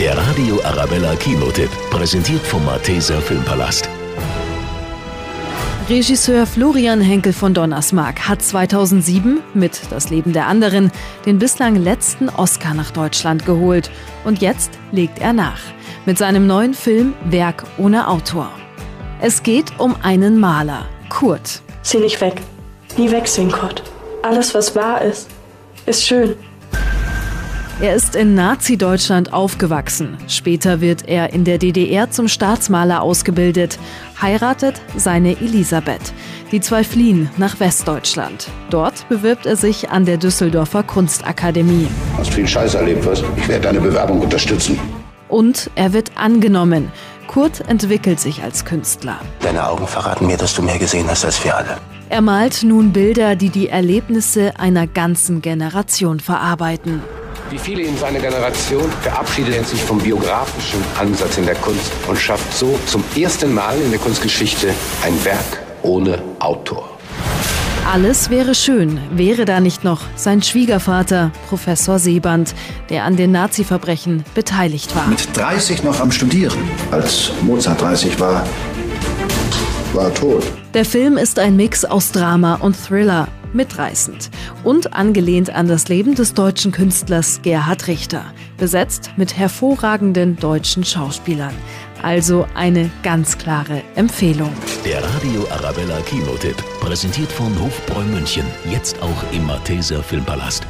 Der Radio Arabella Kinotipp, präsentiert vom Malteser Filmpalast. Regisseur Florian Henkel von Donnersmarck hat 2007 mit Das Leben der anderen den bislang letzten Oscar nach Deutschland geholt. Und jetzt legt er nach mit seinem neuen Film Werk ohne Autor. Es geht um einen Maler, Kurt. Zieh nicht weg. Nie wegsehen, Kurt. Alles, was wahr ist, ist schön. Er ist in Nazi-Deutschland aufgewachsen. Später wird er in der DDR zum Staatsmaler ausgebildet, heiratet seine Elisabeth. Die zwei fliehen nach Westdeutschland. Dort bewirbt er sich an der Düsseldorfer Kunstakademie. Hast viel Scheiß erlebt, was? Ich werde deine Bewerbung unterstützen. Und er wird angenommen. Kurt entwickelt sich als Künstler. Deine Augen verraten mir, dass du mehr gesehen hast als wir alle. Er malt nun Bilder, die die Erlebnisse einer ganzen Generation verarbeiten. Wie viele in seiner Generation verabschiedet er sich vom biografischen Ansatz in der Kunst und schafft so zum ersten Mal in der Kunstgeschichte ein Werk ohne Autor. Alles wäre schön, wäre da nicht noch sein Schwiegervater, Professor Seeband, der an den Nazi-Verbrechen beteiligt war. Mit 30 noch am Studieren. Als Mozart 30 war, war tot. Der Film ist ein Mix aus Drama und Thriller, mitreißend und angelehnt an das Leben des deutschen Künstlers Gerhard Richter, besetzt mit hervorragenden deutschen Schauspielern. Also eine ganz klare Empfehlung. Der Radio Arabella Kinotipp, präsentiert von Hofbräu München, jetzt auch im Malteser Filmpalast.